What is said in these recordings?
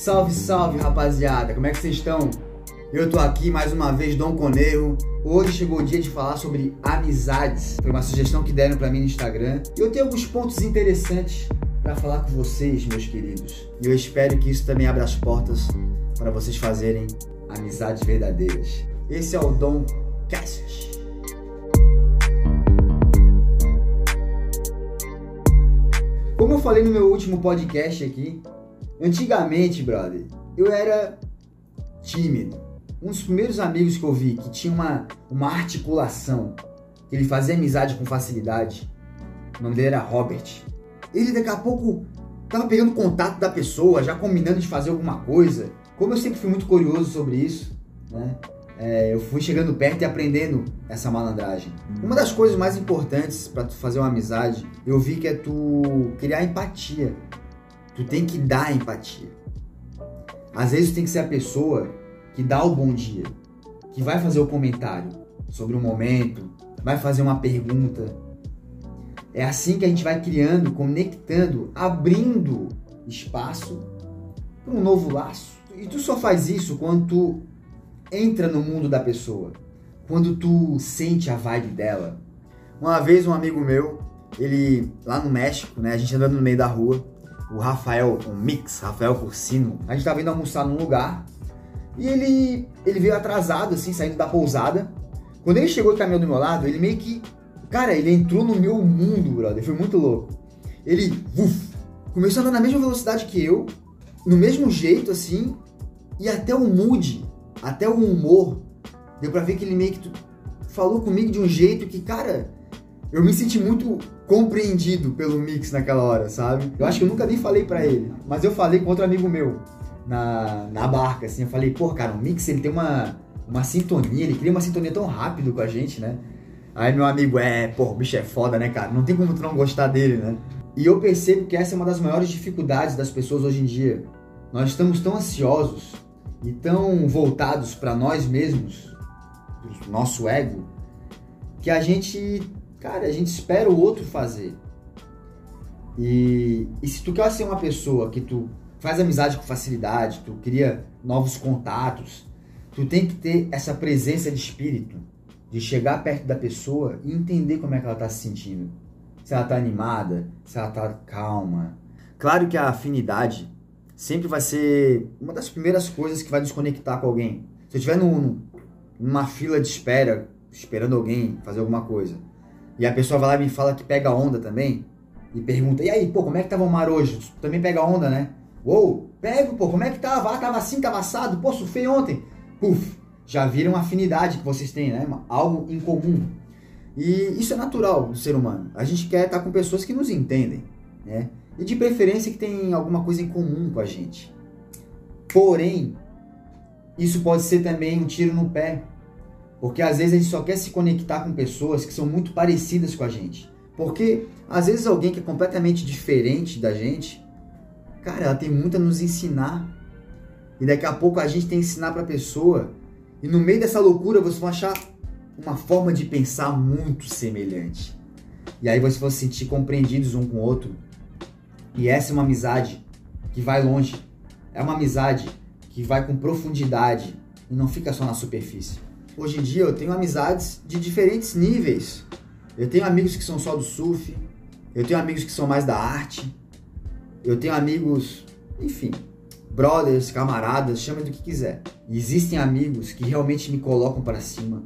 Salve, salve, rapaziada! Como é que vocês estão? Eu tô aqui mais uma vez, Dom Coneiro. Hoje chegou o dia de falar sobre amizades. Foi uma sugestão que deram para mim no Instagram. E eu tenho alguns pontos interessantes para falar com vocês, meus queridos. E eu espero que isso também abra as portas para vocês fazerem amizades verdadeiras. Esse é o Dom Cassius. Como eu falei no meu último podcast aqui, antigamente, brother, eu era tímido. Um dos primeiros amigos que eu vi que tinha uma, uma articulação, que ele fazia amizade com facilidade, o nome dele era Robert. Ele daqui a pouco tava pegando contato da pessoa, já combinando de fazer alguma coisa. Como eu sempre fui muito curioso sobre isso, né? É, eu fui chegando perto e aprendendo essa malandragem. Uma das coisas mais importantes para tu fazer uma amizade, eu vi que é tu criar empatia. Tu tem que dar empatia. Às vezes tu tem que ser a pessoa que dá o bom dia, que vai fazer o comentário sobre o momento, vai fazer uma pergunta. É assim que a gente vai criando, conectando, abrindo espaço para um novo laço. E tu só faz isso quando tu entra no mundo da pessoa, quando tu sente a vibe dela. Uma vez um amigo meu, ele lá no México, né, a gente andando no meio da rua, o Rafael, um mix, Rafael Cursino, a gente tava indo almoçar num lugar e ele ele veio atrasado assim, saindo da pousada. Quando ele chegou e caminhou do meu lado, ele meio que, cara, ele entrou no meu mundo, brother, foi muito louco. Ele, uf, começou a andar na mesma velocidade que eu, no mesmo jeito assim, e até o mood até o humor, deu pra ver que ele meio que falou comigo de um jeito que, cara, eu me senti muito compreendido pelo Mix naquela hora, sabe? Eu acho que eu nunca nem falei para ele, mas eu falei com outro amigo meu na, na barca, assim, eu falei, pô, cara, o Mix ele tem uma, uma sintonia, ele cria uma sintonia tão rápido com a gente, né? Aí meu amigo, é, pô, o bicho é foda, né, cara? Não tem como tu não gostar dele, né? E eu percebo que essa é uma das maiores dificuldades das pessoas hoje em dia. Nós estamos tão ansiosos e tão voltados para nós mesmos, nosso ego, que a gente, cara, a gente espera o outro fazer. E, e se tu quer ser uma pessoa que tu faz amizade com facilidade, tu cria novos contatos, tu tem que ter essa presença de espírito, de chegar perto da pessoa e entender como é que ela está se sentindo. Se ela está animada, se ela está calma. Claro que a afinidade sempre vai ser uma das primeiras coisas que vai nos conectar com alguém. Se eu estiver numa fila de espera, esperando alguém fazer alguma coisa, e a pessoa vai lá e me fala que pega onda também, e pergunta, e aí, pô, como é que tava o mar hoje? Tu também pega onda, né? Uou, pego, pô, como é que tava? Ah, tava assim, tava assado, pô, surfei ontem. Puf, já viram afinidade que vocês têm, né? Algo em comum. E isso é natural do ser humano. A gente quer estar com pessoas que nos entendem, né? e de preferência que tem alguma coisa em comum com a gente. Porém, isso pode ser também um tiro no pé, porque às vezes a gente só quer se conectar com pessoas que são muito parecidas com a gente. Porque às vezes alguém que é completamente diferente da gente, cara, ela tem muito a nos ensinar. E daqui a pouco a gente tem que ensinar para a pessoa. E no meio dessa loucura vocês vão achar uma forma de pensar muito semelhante. E aí vocês vão se sentir compreendidos um com o outro e essa é uma amizade que vai longe. É uma amizade que vai com profundidade e não fica só na superfície. Hoje em dia eu tenho amizades de diferentes níveis. Eu tenho amigos que são só do surf, eu tenho amigos que são mais da arte, eu tenho amigos, enfim, brothers, camaradas, chama do que quiser. E existem amigos que realmente me colocam para cima.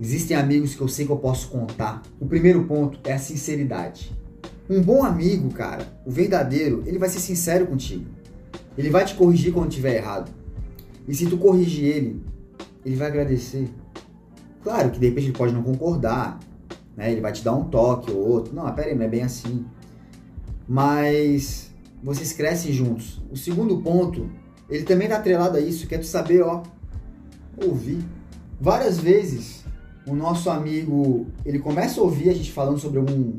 Existem amigos que eu sei que eu posso contar. O primeiro ponto é a sinceridade. Um bom amigo, cara, o verdadeiro, ele vai ser sincero contigo. Ele vai te corrigir quando tiver errado. E se tu corrigir ele, ele vai agradecer. Claro que de repente ele pode não concordar, né? Ele vai te dar um toque ou outro. Não, pera aí, não é bem assim. Mas vocês crescem juntos. O segundo ponto, ele também tá atrelado a isso, que é tu saber, ó, ouvir. Várias vezes o nosso amigo, ele começa a ouvir a gente falando sobre algum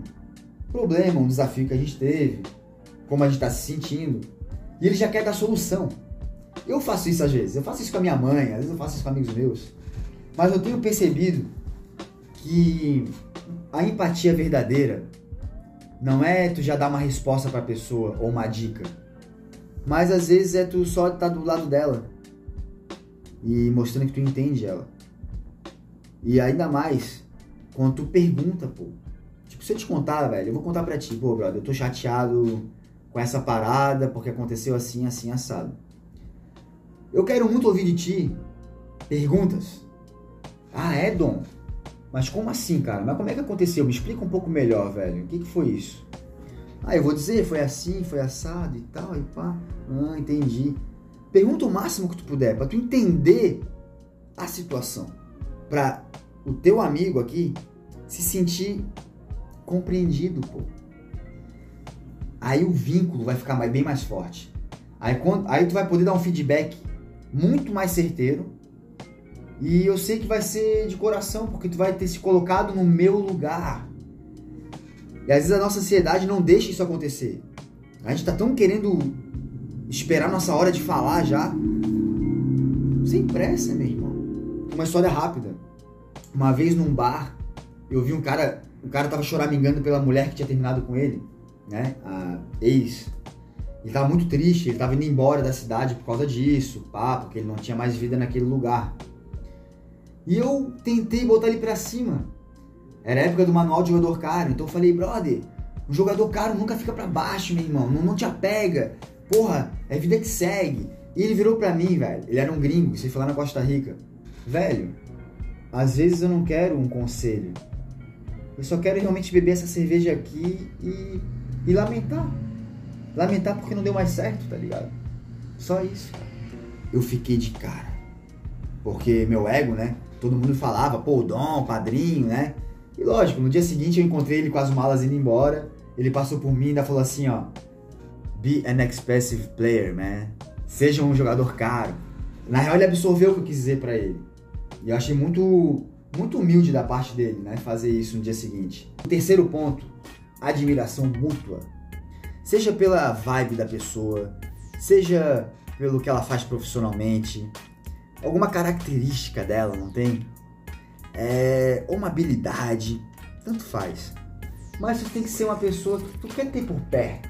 problema, um desafio que a gente teve, como a gente está se sentindo, e ele já quer dar solução. Eu faço isso às vezes, eu faço isso com a minha mãe, às vezes eu faço isso com amigos meus, mas eu tenho percebido que a empatia verdadeira não é tu já dar uma resposta para a pessoa ou uma dica. Mas às vezes é tu só estar tá do lado dela e mostrando que tu entende ela. E ainda mais quando tu pergunta, pô. Tipo, se eu te contar, velho, eu vou contar pra ti, pô, brother, eu tô chateado com essa parada porque aconteceu assim, assim, assado. Eu quero muito ouvir de ti perguntas. Ah, é, Dom? Mas como assim, cara? Mas como é que aconteceu? Me explica um pouco melhor, velho. O que, que foi isso? Ah, eu vou dizer, foi assim, foi assado e tal, e pá. Ah, entendi. Pergunta o máximo que tu puder, para tu entender a situação. Para o teu amigo aqui se sentir compreendido, pô. Aí o vínculo vai ficar bem mais forte. Aí, quando, aí tu vai poder dar um feedback muito mais certeiro. E eu sei que vai ser de coração, porque tu vai ter se colocado no meu lugar. E às vezes a nossa ansiedade não deixa isso acontecer. A gente tá tão querendo esperar nossa hora de falar já. Sem pressa, meu irmão. Uma história rápida. Uma vez num bar, eu vi um cara, o cara tava choramingando pela mulher que tinha terminado com ele, né? A ex. Ele tava muito triste, ele tava indo embora da cidade por causa disso, pá, porque ele não tinha mais vida naquele lugar. E eu tentei botar ele pra cima. Era época do manual de jogador caro, então eu falei, brother, um jogador caro nunca fica para baixo, meu irmão, não, não te apega. Porra, é vida que segue. E ele virou pra mim, velho. Ele era um gringo, foi lá na Costa Rica. Velho, às vezes eu não quero um conselho. Eu só quero realmente beber essa cerveja aqui e, e lamentar. Lamentar porque não deu mais certo, tá ligado? Só isso. Eu fiquei de cara. Porque meu ego, né? Todo mundo falava, pô, Dom, padrinho, né? E lógico, no dia seguinte eu encontrei ele com as malas indo embora. Ele passou por mim e ainda falou assim, ó. Be an expensive player, man. Seja um jogador caro. Na real, ele absorveu o que eu quis dizer para ele. E eu achei muito, muito humilde da parte dele, né? Fazer isso no dia seguinte. O terceiro ponto, admiração mútua. Seja pela vibe da pessoa, seja pelo que ela faz profissionalmente, alguma característica dela, não tem? É, ou uma habilidade, tanto faz. Mas você tem que ser uma pessoa que tu quer ter por perto.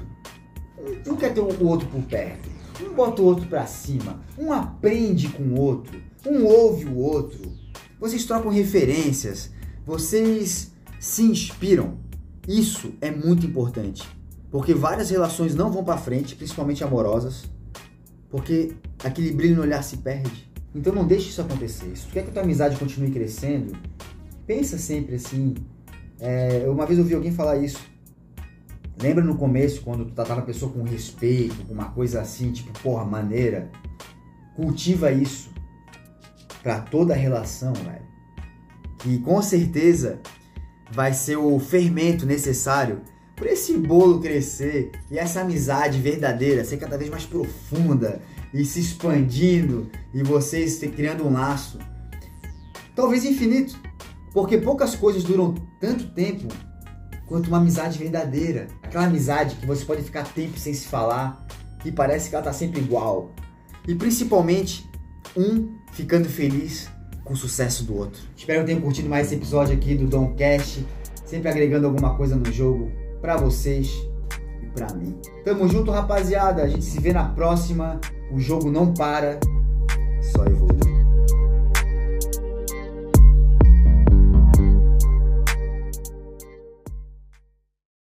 Um quer ter o outro por perto. Um bota o outro pra cima. Um aprende com o outro. Um ouve o outro. Vocês trocam referências. Vocês se inspiram. Isso é muito importante. Porque várias relações não vão para frente, principalmente amorosas, porque aquele brilho no olhar se perde. Então não deixe isso acontecer. Se tu quer que a tua amizade continue crescendo, pensa sempre assim. É, uma vez eu ouvi alguém falar isso. Lembra no começo, quando tu tratava a pessoa com respeito, com uma coisa assim, tipo, porra, maneira? Cultiva isso para toda relação, velho. Que com certeza vai ser o fermento necessário para esse bolo crescer e essa amizade verdadeira ser cada vez mais profunda e se expandindo e vocês criando um laço. Talvez infinito, porque poucas coisas duram tanto tempo quanto uma amizade verdadeira. Aquela amizade que você pode ficar tempo sem se falar e parece que ela tá sempre igual. E principalmente um ficando feliz com o sucesso do outro. Espero que tenham curtido mais esse episódio aqui do Dom Cast, sempre agregando alguma coisa no jogo para vocês e para mim. Tamo junto, rapaziada. A gente se vê na próxima. O jogo não para, só evolui.